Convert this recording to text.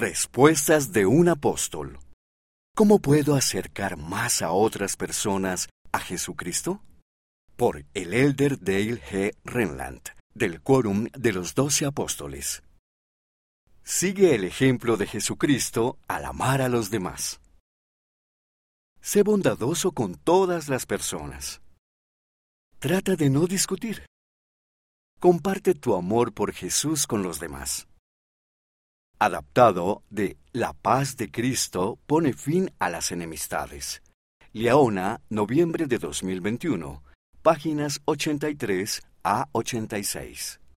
Respuestas de un apóstol. ¿Cómo puedo acercar más a otras personas a Jesucristo? Por el elder Dale G. Renland, del Quórum de los Doce Apóstoles. Sigue el ejemplo de Jesucristo al amar a los demás. Sé bondadoso con todas las personas. Trata de no discutir. Comparte tu amor por Jesús con los demás adaptado de La paz de Cristo pone fin a las enemistades. Leona, noviembre de 2021, páginas 83 a 86.